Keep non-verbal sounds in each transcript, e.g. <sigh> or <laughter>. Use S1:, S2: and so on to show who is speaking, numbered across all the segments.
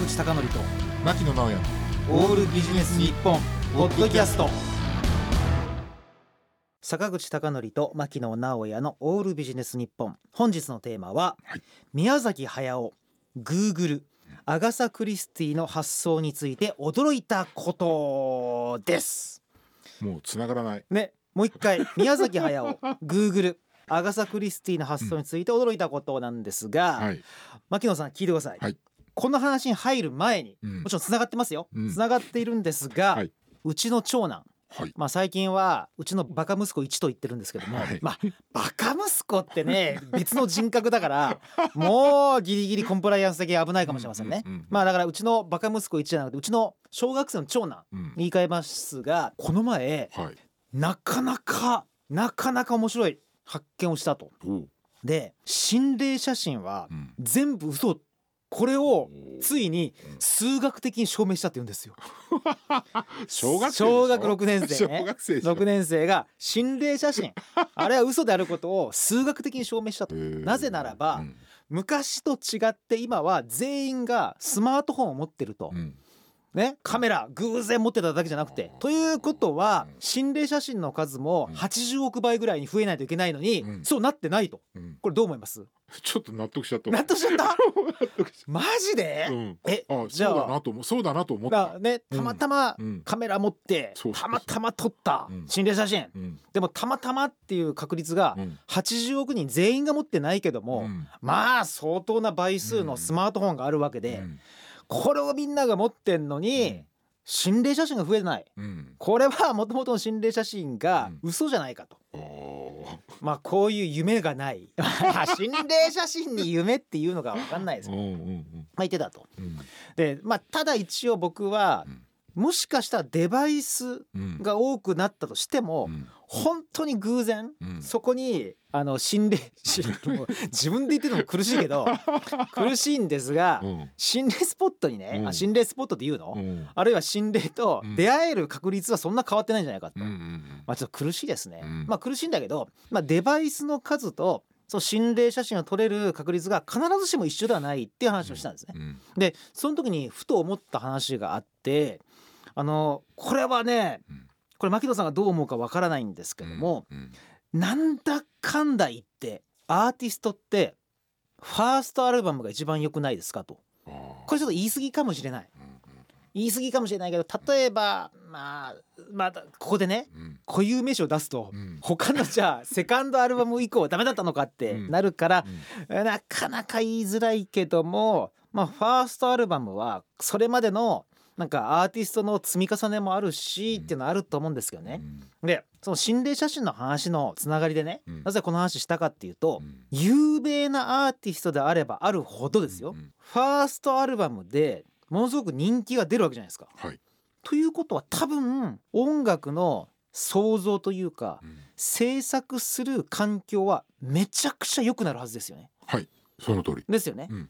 S1: 口貴教と
S2: 牧野直哉
S1: オールビジネス日本ポッドキャスト。坂口貴教と牧野直哉のオールビジネス日本。本日のテーマは、
S2: はい。
S1: 宮崎駿グーグルアガサ・クリスティの発想について驚いたことです。
S2: もう繋がらない。
S1: ねもう一回宮崎駿 <laughs> グーグルアガサ・クリスティの発想について驚いたことなんですが、
S2: はい、
S1: 牧野さん聞いてください、
S2: はい
S1: この話に入る前に
S2: うん。
S1: もちろんつながってますよ。
S2: うん。
S1: つながっているんですが、
S2: はい。う
S1: ちの長男
S2: はい。
S1: まあ最近はうちのバカ息子1と言ってるんですけども、
S2: はい。
S1: まあバカ息子ってね別の人格だからもうギリギリコンプライアンス的に危ないかもしれませんね、
S2: うんうんうん
S1: まあだからうちのバカ息子1じゃなくてうちの小学生の長男
S2: うん。
S1: 言い換えますがこの前
S2: はい。
S1: なかなかなかなか面白い発見をしたと。で心霊写真は
S2: うん。
S1: 全部嘘これをついに数学的に証明したって言うんですよ。<laughs>
S2: 小学生
S1: 小学6年生ね。
S2: 小学生でしょ
S1: 6年生が心霊写真。<laughs> あれは嘘であることを数学的に証明したと。なぜならば
S2: うん。
S1: 昔と違って今は全員がスマートフォンを持ってると。
S2: うん
S1: ねカメラ偶然持ってただけじゃなくて。ということは心霊写真の数も
S2: うん。
S1: 80億倍ぐらいに増えないといけないのに
S2: うん。
S1: そうなってないと。
S2: うん。
S1: これどう思います？
S2: ちょっと納得しちゃった。
S1: 納得しちゃった？
S2: 納得し
S1: マジで？
S2: うん。
S1: え
S2: あ
S1: じゃあ。
S2: そうだなと思う。そうだなと思った。
S1: だねたまたま
S2: うん。
S1: カメラ持って
S2: そうそうそう。
S1: たまたま撮った
S2: うん。
S1: 心霊写真。
S2: うん。
S1: でもたまたまっていう確率が
S2: うん。
S1: 80億人全員が持ってないけども、
S2: うん。
S1: まあ相当な倍数のスマートフォンがあるわけで、
S2: うん
S1: これをみんなが持ってんのに、
S2: うん。
S1: 心霊写真が増えない。
S2: うん。
S1: これはもともとの心霊写真が嘘じゃないかと、
S2: あー。<laughs>
S1: まあこういう夢がない。<laughs> 心霊写真に夢っていうのが分かんないです。けど、
S2: うんうんうん。
S1: まあ、言ってたと。
S2: うん。
S1: でまあただ一応僕は、
S2: うん
S1: もしかしたらデバイス
S2: うん。
S1: が多くなったとしても、
S2: うん。
S1: 本当に偶然、
S2: うん。
S1: そこにあの心霊 <laughs> 自分で言ってるのも苦しいけど <laughs> 苦しいんですが、
S2: うん。
S1: 心霊スポットにね、
S2: うん。
S1: あ心霊スポットって言うの、
S2: うん。
S1: あるいは心霊と
S2: うん。
S1: 出会える確率はそんな変わってないんじゃないかと、まあちょっと苦しいですね、
S2: うん。
S1: まあ苦しいんだけど、まあ、デバイスの数とそう心霊写真を撮れる確率が必ずしも一緒ではないっていう話をしたんですね。
S2: うん。
S1: でその時にふと思った話があってあのこれはね
S2: うん
S1: これ牧野さんがどう思うかわからないんですけども、
S2: うん
S1: なんだかんだ言ってアーティストってファーストアルバムが一番良くないですかと。これちょっと言い過ぎかもしれない。
S2: うん
S1: 言い過ぎかもしれないけど例えばまあまたここでね
S2: うん。
S1: 固有名詞を出すと
S2: うん。
S1: 他のじゃあセカンドアルバム以降はダメだったのかって
S2: うん。
S1: なるから
S2: うん。
S1: なかなか言いづらいけどもまあファーストアルバムはそれまでのなんかアーティストの積み重ねもあるしっていうのはあると思うんですけどね。でその心霊写真の話のつながりでね、
S2: うん。
S1: なぜこの話したかっていうと、
S2: うん。
S1: 有名なアーティストであればあるほどですよ、
S2: うん
S1: ファーストアルバムでものすごく人気が出るわけじゃないですか。
S2: はい。
S1: ということは多分音楽の創造というか
S2: うん。
S1: 制作する環境はめちゃくちゃ良くなるはずですよね。
S2: はい。その通り。
S1: ですよね。
S2: うん。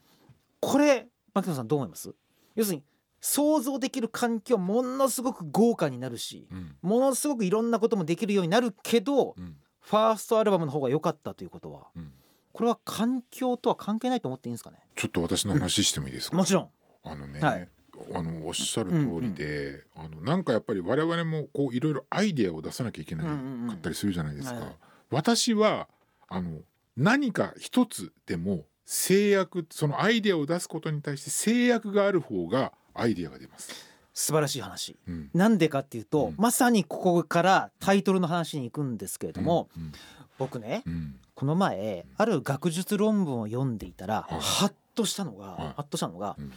S1: これ牧野さんどう思います？要するに想像できる環境ものすごく豪華になるし
S2: うん。
S1: ものすごくいろんなこともできるようになるけど
S2: うん。
S1: ファーストアルバムの方が良かったということは
S2: うん。
S1: これは環境とは関係ないと思っていいんですかね？
S2: ちょっと私の話してもいいですか？<laughs>
S1: もちろん。
S2: あのね、
S1: はい。
S2: あのおっしゃる通りで、あのなんかやっぱり我々もこういろいろアイデアを出さなきゃいけなかったりするじゃないですか。
S1: うんうんうんはい。
S2: 私はあの何か一つでも制約そのアイデアを出すことに対して制約がある方がアイデアが出ます。
S1: 素晴らしい話。
S2: うん。
S1: なんでかっていうと、
S2: うん。
S1: まさにここからタイトルの話に行くんですけれども、
S2: うん。
S1: 僕ね
S2: うん。
S1: この前ある学術論文を読んでいたら、
S2: はい。
S1: ハッとしたのが、
S2: は
S1: ッとしたのが、
S2: うん。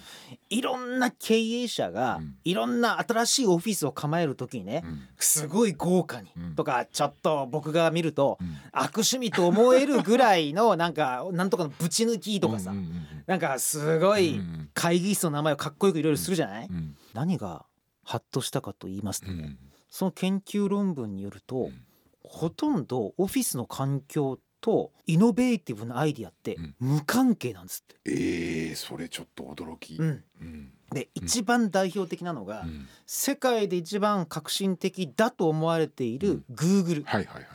S1: いろんな経営者が、
S2: うん。
S1: いろんな新しいオフィスを構える時にね、
S2: うん。
S1: すごい豪華に、
S2: うん。
S1: とかちょっと僕が見ると、
S2: うん。
S1: 悪趣味と思えるぐらいのなんかなんとかのぶち抜きとかさ、
S2: うん
S1: なんかすご
S2: うん
S1: い会議室の名前をかっこよくいろいろするじゃない、
S2: うん。
S1: 何がハッとしたかと言いますとね、
S2: うん。
S1: その研究論文によると、
S2: うん。
S1: ほとんどオフィスの環境とイノベーティブなアイディアって
S2: うん。
S1: 無関係なんですって。
S2: えー、それちょっと驚き。
S1: うん、
S2: うん。
S1: で一番代表的なのが、
S2: うん。
S1: 世界で一番革新的だと思われている Google、
S2: はいはいはいはい。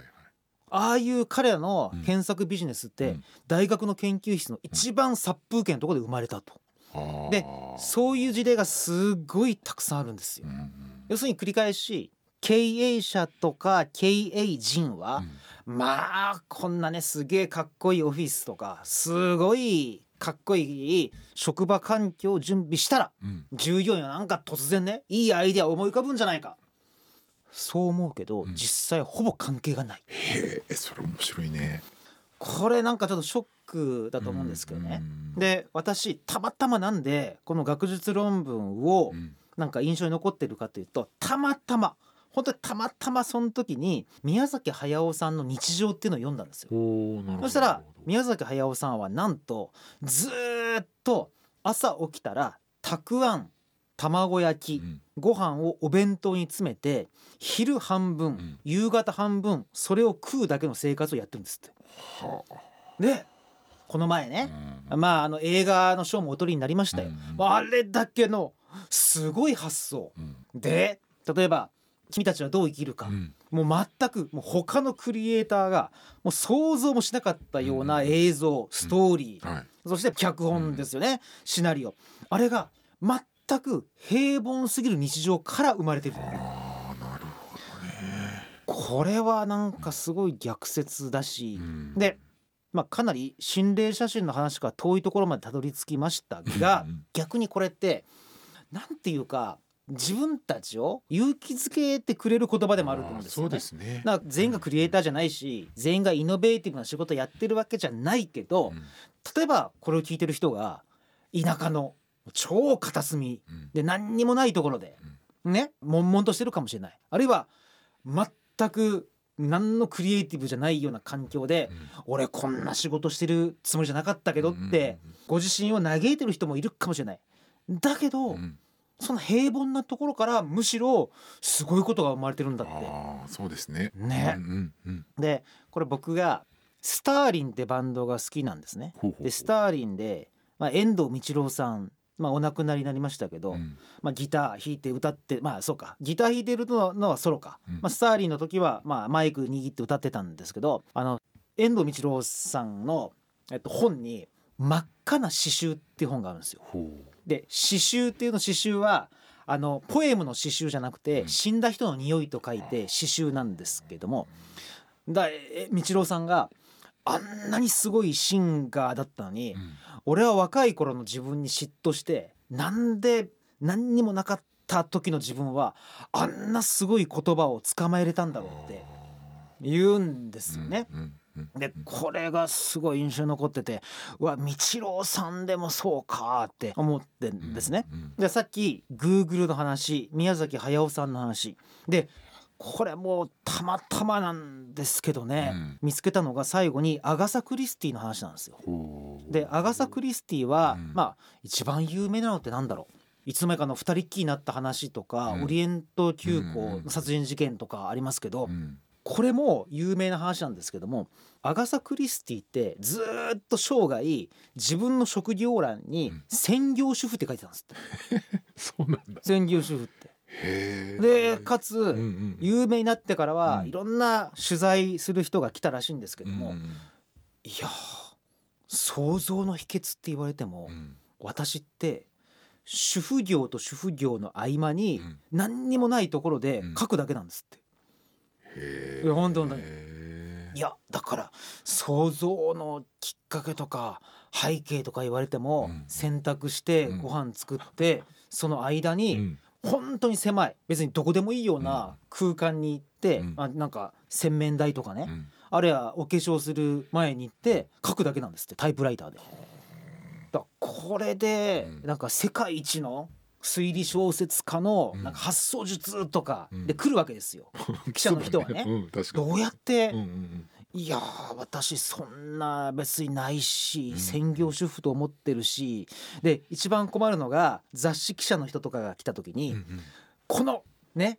S1: ああいう彼らの検索ビジネスって、
S2: うん。
S1: 大学の研究室の一番殺風景のところで生まれたと。でそういう事例がすごいたくさんあるんですよ。
S2: うんうん
S1: 要するに繰り返し経営者とか経営陣は、まあこんなねすげえかっこいいオフィスとかすごいかっこいい職場環境を準備したら
S2: うん。
S1: 従業員はなんか突然ねいいアイデアを思い浮かぶんじゃないか。そう思うけど、
S2: うん。
S1: 実際ほぼ関係がない。
S2: へえそれ面白いね。
S1: これなんかちょっとショックだと思うんですけどね。
S2: うん。
S1: で私たまたまなんでこの学術論文を
S2: うん。
S1: なんか印象に残ってるかというとたまたま本当にたまたまその時に宮崎駿さんの日常っていうのを読んだんですよ。そしたら宮崎駿さんはなんとずーっと朝起きたらたくあん卵焼き
S2: うん。
S1: ご飯をお弁当に詰めて昼半分、
S2: ん。
S1: 夕方半分それを食うだけの生活をやってるんですって。
S2: は
S1: でこの前
S2: あ
S1: ね、
S2: うん
S1: まああの映画の賞もお取りになりましたよ。
S2: うん。
S1: あれだけのすごい発想。
S2: うん。
S1: で例えば「君たちはどう生きるか」
S2: うん。
S1: もう全くもう他のクリエイターがもう想像もしなかったような映像、ストーリー、
S2: はい。
S1: そして脚本ですよね、シナリオ。あれが全く平凡すぎる日常から生まれてる。
S2: ああなるほどね。
S1: これはなんかすごい逆説だし、
S2: うん。
S1: で、まあ、かなり心霊写真の話から遠いところまでたどり着きましたが
S2: うん。
S1: 逆にこれってなんていうか自分たちを勇気づけてくれる言葉でもあると思うんですよね。
S2: そうですね。
S1: だから全員がクリエイターじゃないし全員がイノベーティブな仕事やってるわけじゃないけど
S2: うん。
S1: 例えばこれを聞いてる人が田舎の超片隅
S2: うん。
S1: で何にもないところでね悶々としてるかもしれない。あるいは全く何のクリエイティブじゃないような環境で俺こんな仕事してるつもりじゃなかったけどってご自身を嘆いてる人もいるかもしれない。だけ
S2: うん
S1: ど
S2: うん
S1: その平凡なところからむしろすごいことが生まれてるんだって。
S2: ああそうですね。
S1: ね。
S2: うんうんうん。
S1: でこれ僕がスターリンってバンドが好きなんですね。
S2: ほうほうほう。
S1: でスターリンで、まあ、遠藤道郎さん、まあ、お亡くなりになりましたけど、
S2: うん。
S1: まあ、ギター弾いて歌ってまあそうか。ギター弾いてるののはソロか、
S2: うん
S1: まあ、スターリンの時は、まあ、マイク握って歌ってたんですけどあの遠藤道郎さんの、えっと、本に「真っ赤な詩集」っていう本があるんですよ。
S2: ほ
S1: で詩集っていうの詩集はあのポエムの詩集じゃなくて、
S2: うん。
S1: 死んだ人の匂いと書いて詩集なんですけども。だえ道郎さんがあんなにすごいシンガーだったのに、
S2: ううん。
S1: 俺は若い頃の自分に嫉妬してなんで何にもなかった時の自分はあんなすごい言葉を捕まえれたんだろうって言うんですよね。
S2: うんうんうん
S1: でこれがすごい印象に残っててうわ道郎さんでもそうかって思ってんですね。
S2: うん
S1: でさっき Google の話宮崎駿さんの話。でこれもうたまたまなんですけどね、
S2: うん。
S1: 見つけたのが最後にアガサ・クリスティの話なんですよ。でアガサ・クリスティは、
S2: うん。
S1: まあ一番有名なのってなんだろう。いつの間にかの二人っきりになった話とか、
S2: うん。
S1: オリエント急
S2: うん
S1: 行の殺人事件とかありますけど、
S2: うん
S1: これも有名な話なんですけどもアガサ・クリスティってずーっと生涯自分の職業欄に
S2: うん。
S1: 専業主婦って書いてたんですって。<laughs>
S2: そうなんだ。
S1: 専業主婦って。でかつ、
S2: うんうん
S1: 有名になってからは、
S2: うん。
S1: いろんな取材する人が来たらしいんですけども、
S2: うん。
S1: いやー想像の秘訣って言われても、
S2: うん。
S1: 私って主婦業と主婦業の合間に
S2: うん。
S1: 何にもないところで
S2: うん。
S1: 書くだけなんですって。
S2: へ
S1: いや本当に。
S2: へ
S1: いやだから想像のきっかけとか背景とか言われても、
S2: うん。
S1: 洗濯して
S2: うん。
S1: ご飯作って、その間
S2: え
S1: に、
S2: うん。
S1: 本当に狭い別にどこでもいいような空間に行って、
S2: うん。
S1: まあ、なんか洗面台とかね、
S2: うん。
S1: あるいはお化粧する前に行って書くだけなんですってタイプライターで。だこれで
S2: うん。
S1: なんか世界一の推理小説家の
S2: うん。
S1: なんか発想術とか
S2: うん。
S1: で来るわけですよ。<laughs> 記者の人はね。
S2: そうん
S1: どうやって、
S2: うんうん
S1: いやー私そんな別にないし、
S2: うん。
S1: 専業主婦と思ってるしで一番困るのが雑誌記者の人とかが来た時に、
S2: うんうん。
S1: このね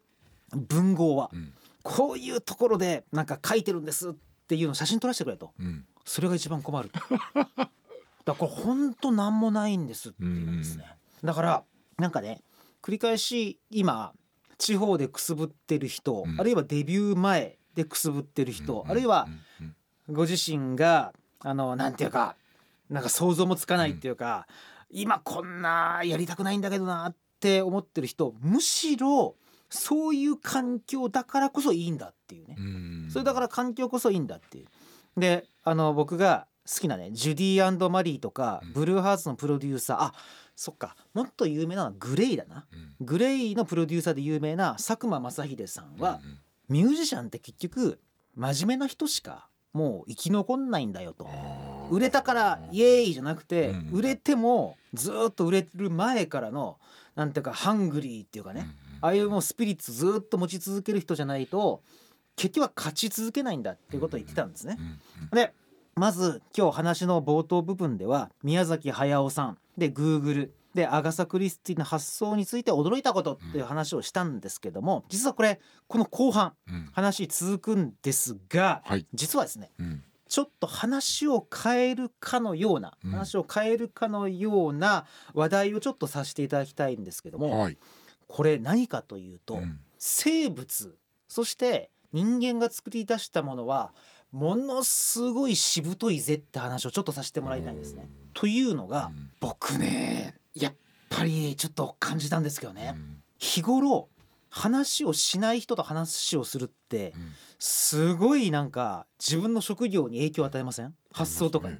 S1: 文豪は
S2: うん。
S1: こういうところでなんか書いてるんですっていうのを写真撮らせてくれと。
S2: うん。
S1: それが一番困る。だからこれほんと何もないんですっていうんですね、だからなんかね繰り返し今地方でくすぶってる人、
S2: うん。
S1: あるいはデビュー前でくすぶってる人、
S2: うん
S1: あるいは
S2: うん。うん
S1: ご自身があのなんていうかなんか想像もつかないっていうか、今こんなやりたくないんだけどなって思ってる人むしろそういう環境だからこそいいんだっていうね、
S2: うん。
S1: それだから環境こそいいんだっていう。であの僕が好きなねジュディマリーとか
S2: うん。
S1: ブルーハーツのプロデューサー。あそっか。もっと有名なのはグレイだな。
S2: うん。
S1: グレイのプロデューサーで有名な佐久間正秀さんは
S2: うん
S1: ミュージシャンって結局真面目な人しかもう生き残んないんだよと。売れたからイエーイじゃなくて
S2: うん
S1: 売れてもずーっと売れる前からのなんていうかハングリーっていうかね
S2: うん
S1: ああいうもうスピリッツずーっと持ち続ける人じゃないと結局は勝ち続けないんだっていうことを言ってたんですね。でまず今日話の冒頭部分では宮崎駿さんで Google でアガサ・クリスティの発想について驚いたことっていう話をしたんですけども実はこれこの後半
S2: うん。
S1: 話続くんですが
S2: はい。
S1: 実はですね
S2: うん。
S1: ちょっと話を変えるかのような
S2: うん。
S1: 話を変えるかのような話題をちょっとさせていただきたいんですけども
S2: はい。
S1: これ何かというと
S2: うん。
S1: 生物そして人間が作り出したものはものすごいしぶといぜって話をちょっとさせてもらいたいんですね。というのが
S2: うん。
S1: 僕ねやっぱりちょっと感じたんですけどね。
S2: うん。
S1: 日頃話をしない人と話をするって
S2: うん。
S1: すごいなんか自分の職業に影響を与えません？発想とかに。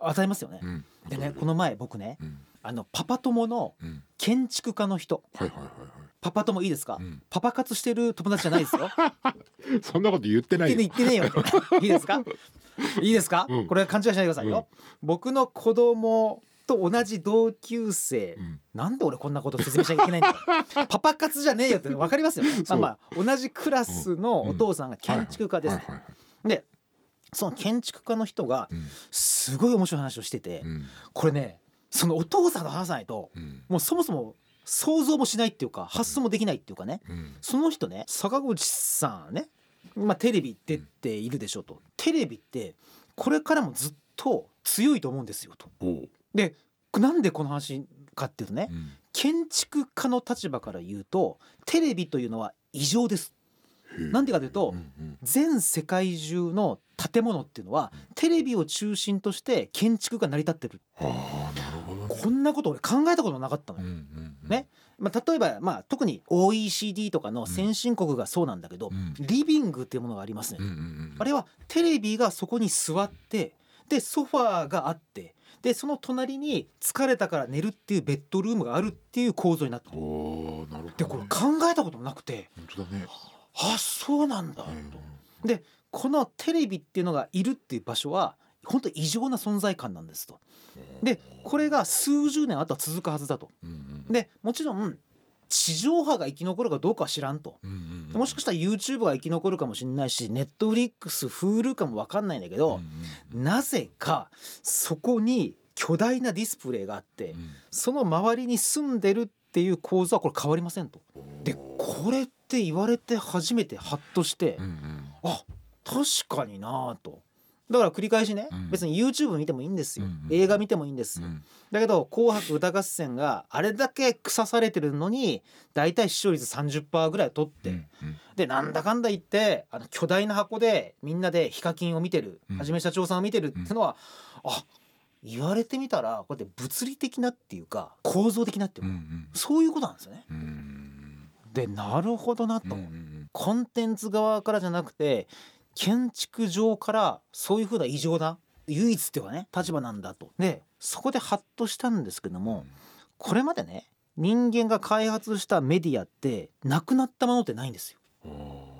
S1: 与えますよね。
S2: う。ん。
S1: でねこの前僕ね
S2: うん。
S1: あのパパ友の
S2: うん。
S1: 建築家の人。
S2: はいはいはい
S1: パパ友いいですか、
S2: はいうん。
S1: パパ活してる友達じゃないですよ。<laughs>
S2: そんなこと言ってない
S1: 言ってね
S2: よ
S1: 言ってねえよ。<laughs> いいですか？いいですか、
S2: うん。
S1: これ勘違いしないでくださいよ。僕の子供と同じ同級生、
S2: うん。
S1: なんで俺こんなこと説明しなきゃいけないんだよ <laughs> パパ活じゃねえよって分かりますよ。ね。まあまあ同じクラスのお父さんが建築家です。でその建築家の人が
S2: うん。
S1: すごい面白い話をしてて、
S2: うん。
S1: これねそのお父さんと話さないと
S2: うん。
S1: もうそもそも想像もしないっていうか発想もできないっていうかね。
S2: うん。
S1: その人ね坂口さんね、まあ、テレビ出ているでしょうとテレビってこれからもずっと強いと思うんですよと。でなんでこの話かっていうとね
S2: うん。
S1: 建築家の立場から言うとテレビというのは異常です。なんでかというと
S2: うんうん。
S1: 全世界中の建物っていうのはテレビを中心として建築が成り立ってるこんなこと俺考えたことなかったのよ。ね。まあ、例えば、まあ、特に OECD とかの先進国がそうなんだけど、
S2: うん。
S1: リビングっていうものがありますね、あれはテレビがそこに座ってでソファーがあってでその隣に疲れたから寝るっていうベッドルームがあるっていう構造になってる。
S2: なるほどね。
S1: でこれ考えたことなくて。
S2: 本当だね。
S1: あそうなんだと。
S2: うん。
S1: でこのテレビっていうのがいるっていう場所は本当異常な存在感なんですと。でこれが数十年あとは続くはずだと。でもちろん地上波が生き残るかどうかは知らんと。もしかしたら YouTube が生き残るかもしれないし Netflix、Hulu かも分かんないんだけど、
S2: うん
S1: なぜかそこに巨大なディスプレイがあって
S2: うん。
S1: その周りに住んでるっていう構造はこれ変わりませんと。
S2: うん
S1: でこれって言われて初めてハッとして、
S2: うんうん。
S1: あ確かになぁと。だから繰り返しね、
S2: うん。
S1: 別に YouTube 見てもいいんですよ、
S2: うんうん
S1: 映画見てもいいんですよ、
S2: うん。
S1: だけど「紅白歌合戦」があれだけ腐されてるのに大体視聴率30%ぐらい取って、
S2: うんうん。
S1: でなんだかんだ言ってあの巨大な箱でみんなでヒカキンを見てる、
S2: うん。
S1: はじめ社長さんを見てるっていうのは、あ言われてみたらこうやって物理的なっていうか構造的なっていうか、
S2: うんうん
S1: そういうことなんですよね。
S2: うん。
S1: でなるほどなと、
S2: うんうん。
S1: コンテンツ側からじゃなくて建築上からそういうふうな異常な唯一っていうかね立場なんだと。でそこでハッとしたんですけどもこれまでね人間が開発したメディアってなくなったものってないんですよ。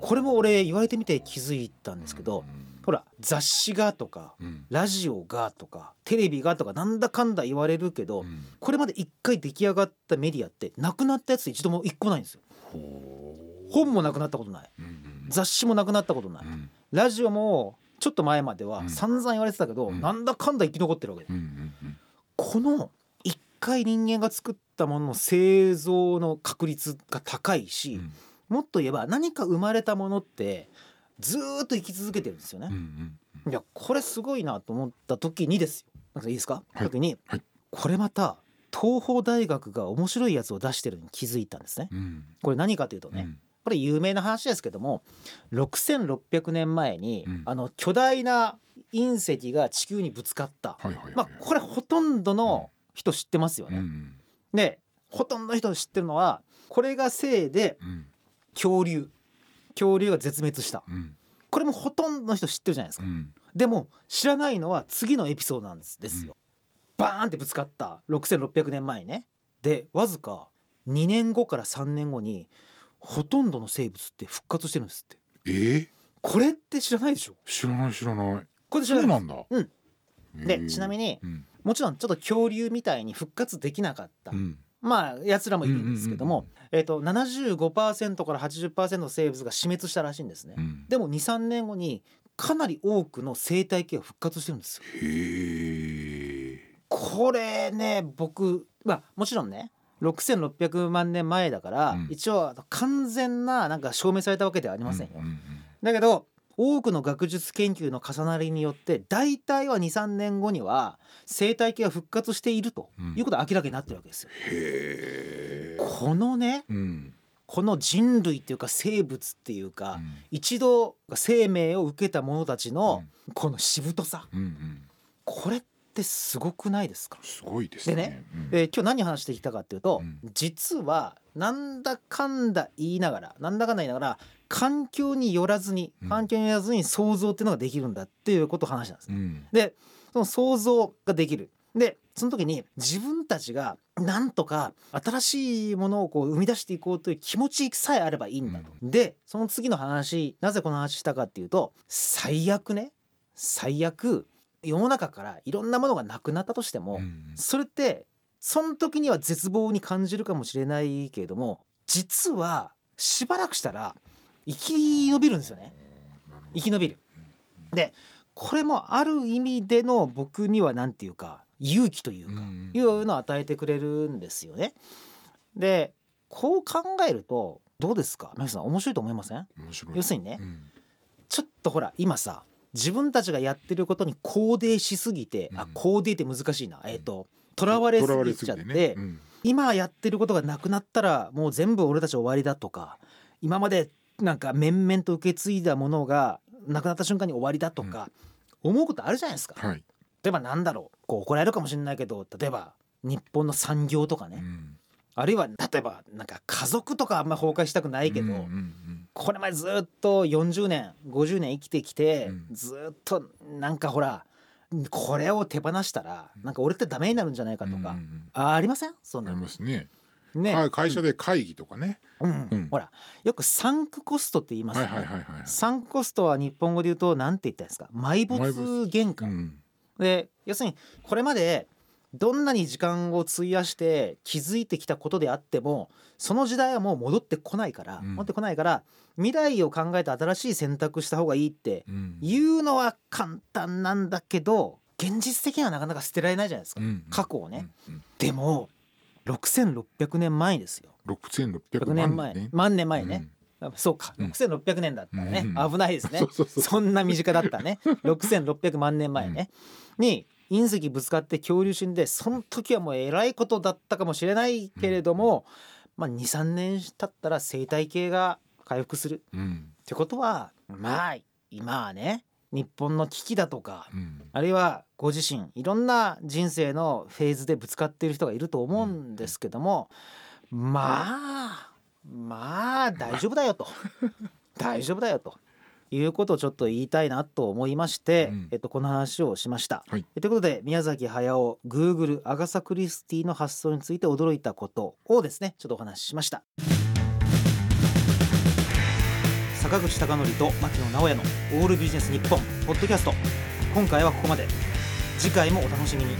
S1: これも俺言われてみて気づいたんですけど、ほら雑誌がとか
S2: うん。
S1: ラジオがとかテレビがとかなんだかんだ言われるけど、
S2: うん。
S1: これまで一回出来上がったメディアってなくなったやつ一度も一個ないんですよ。本もなくなったことない雑誌もなくなったことない。
S2: うん。
S1: ラジオもちょっと前までは
S2: うん。
S1: 散々言われてたけど、
S2: うん。
S1: なんだかんだ生き残ってるわけ。で、この一回人間が作ったものの製造の確率が高いし、
S2: うん。
S1: もっと言えば何か生まれたものってずーっと生き続けてるんですよね。いやこれすごいなと思った時にです。よ。なんかいいですか、
S2: はい。
S1: 時に、
S2: はい。
S1: これまた東邦大学が面白いやつを出してるのに気づいたんですね。
S2: うん。
S1: これ何かというとね、
S2: うん
S1: これ有名な話ですけども6600年前に、
S2: うん。
S1: あの巨大な隕石が地球にぶつかった、まあ、これほとんどの人知ってますよね。
S2: うん
S1: でほとんどの人知ってるのはこれがせいで
S2: うん。
S1: 恐竜。恐竜が絶滅した。
S2: うん。
S1: これもほとんどの人知ってるじゃないですか。
S2: うん。
S1: でも知らないのは次のエピソードなんですですよ。バーンってぶつかった6600年前にね。でわずか2年後から3年後にほとんどの生物って復活してるんですって。
S2: え？ー、
S1: これって知らないでしょ？
S2: 知らない知らない。
S1: これ知らな
S2: そうないんだ。
S1: うん。
S2: へ
S1: で
S2: ー
S1: ちなみに
S2: うん。
S1: もちろんちょっと恐竜みたいに復活できなかった、
S2: うん。
S1: まあやつらもいるんですけども、えー、と75%から80%の生物が死滅したらしいんですね。
S2: うん。
S1: でも23年後にかなり多くの生態系が復活してるんですよ。
S2: へえ
S1: これね僕まあもちろんね6600万年前だから、
S2: うん。
S1: 一応完全ななんか証明されたわけではありませんよ。
S2: うんうん
S1: だけど多くの学術研究の重なりによって大体は23年後には生態系が復活していると
S2: うん。
S1: いうことが明らかになってるわけですよ。
S2: へえ。
S1: このね
S2: うん。
S1: この人類っていうか生物っていうか、
S2: うん。
S1: 一度生命を受けた者たちのこのしぶとさ。
S2: うんうん。
S1: これってすごくないですか？
S2: すごいですね。
S1: でね
S2: うん。
S1: で今日何話してきたかっていうと、
S2: うん。
S1: 実はなんだかんだ言いながらなんだかんだ言いながら環境によらずに
S2: うん。
S1: 環境によらずに想像っていうのができるんだっていうことを話したんです。
S2: うん。
S1: でその想像ができる。でその時に自分たちがなんとか新しいものをこう生み出していこうという気持ちさえあればいいんだと。でその次の話なぜこの話したかっていうと最悪ね。最悪世の中からいろんなものがなくなったとしても、
S2: うん
S1: それってその時には絶望に感じるかもしれないけれども実はしばらくしたら生き延びるんですよね。生き延びる。でこれもある意味での僕には何て言うか勇気というか、
S2: うん
S1: いうのを与えてくれるんですよね。でこう考えるとどうですか？皆さん面白いと思いません？
S2: 面白い。
S1: 要するにね、
S2: うん。
S1: ちょっとほら今さ自分たちがやってることに肯定しすぎて、あ
S2: うん。
S1: 肯定って難しいな、えっ、ととらわれすぎちゃって、
S2: ね。うん。
S1: 今やってることがなくなったらもう全部俺たち終わりだとか今までなんか面々と受け継いだものがなくなった瞬間に終わりだとか、思うことあるじゃないですか。
S2: はい。
S1: 例えばなんだろう。こう怒られるかもしれないけど例えば日本の産業とかね、
S2: うん
S1: あるいは例えばなんか家族とかあんま崩壊したくないけど、
S2: うんうん
S1: これまでずっと40年50年生きてきて、
S2: うん。
S1: ずっとなんかほらこれを手放したらなんか俺ってダメになるんじゃないかとか、
S2: うんうんうん。
S1: あありません？そん
S2: ありますね。
S1: ね、
S2: はい会社で会議とかね。
S1: うん。
S2: うん。
S1: ほらよくサンクコストって言います
S2: は
S1: よね、
S2: いはいはいはい
S1: サンクコストは日本語で言うと何て言ったんですか？埋没原価、
S2: うん。
S1: で要するにこれまでどんなに時間を費やして気づいてきたことであってもその時代はもう戻ってこないから、
S2: うん。
S1: 戻ってこないから未来を考えて新しい選択した方がいいって
S2: うん。
S1: 言うのは簡単なんだけど現実的にはなかなか捨てられないじゃないですか、
S2: うん。
S1: 過去をね、
S2: うん。うん。
S1: でも6600年前ですよ。
S2: 6600
S1: 100
S2: 万
S1: 年前、
S2: ね。
S1: 万年前ね、そうか。
S2: うん。
S1: 6600年だったらね、
S2: うん。
S1: 危ないですね。そんな身近だったらね。6600万年前ね、に隕石ぶつかって恐竜死んでその時はもうえらいことだったかもしれないけれども、まあ23年経ったら生態系が回復する。
S2: うん。
S1: ってことはまあ今はね日本の危機だとか
S2: うん。
S1: あるいはご自身いろんな人生のフェーズでぶつかっている人がいると思うんですけども、まあまあ大丈夫だよと。<laughs> 大丈夫だよということをちょっと言いたいなと思いまして、
S2: うん。
S1: えっと、この話をしました。
S2: はい。
S1: ということで宮崎駿 Google アガサ・クリスティの発想について驚いたことをですねちょっとお話ししました。坂口孝則と牧野直哉の「オールビジネス日本ポッドキャスト。今回はここまで。次回もお楽しみに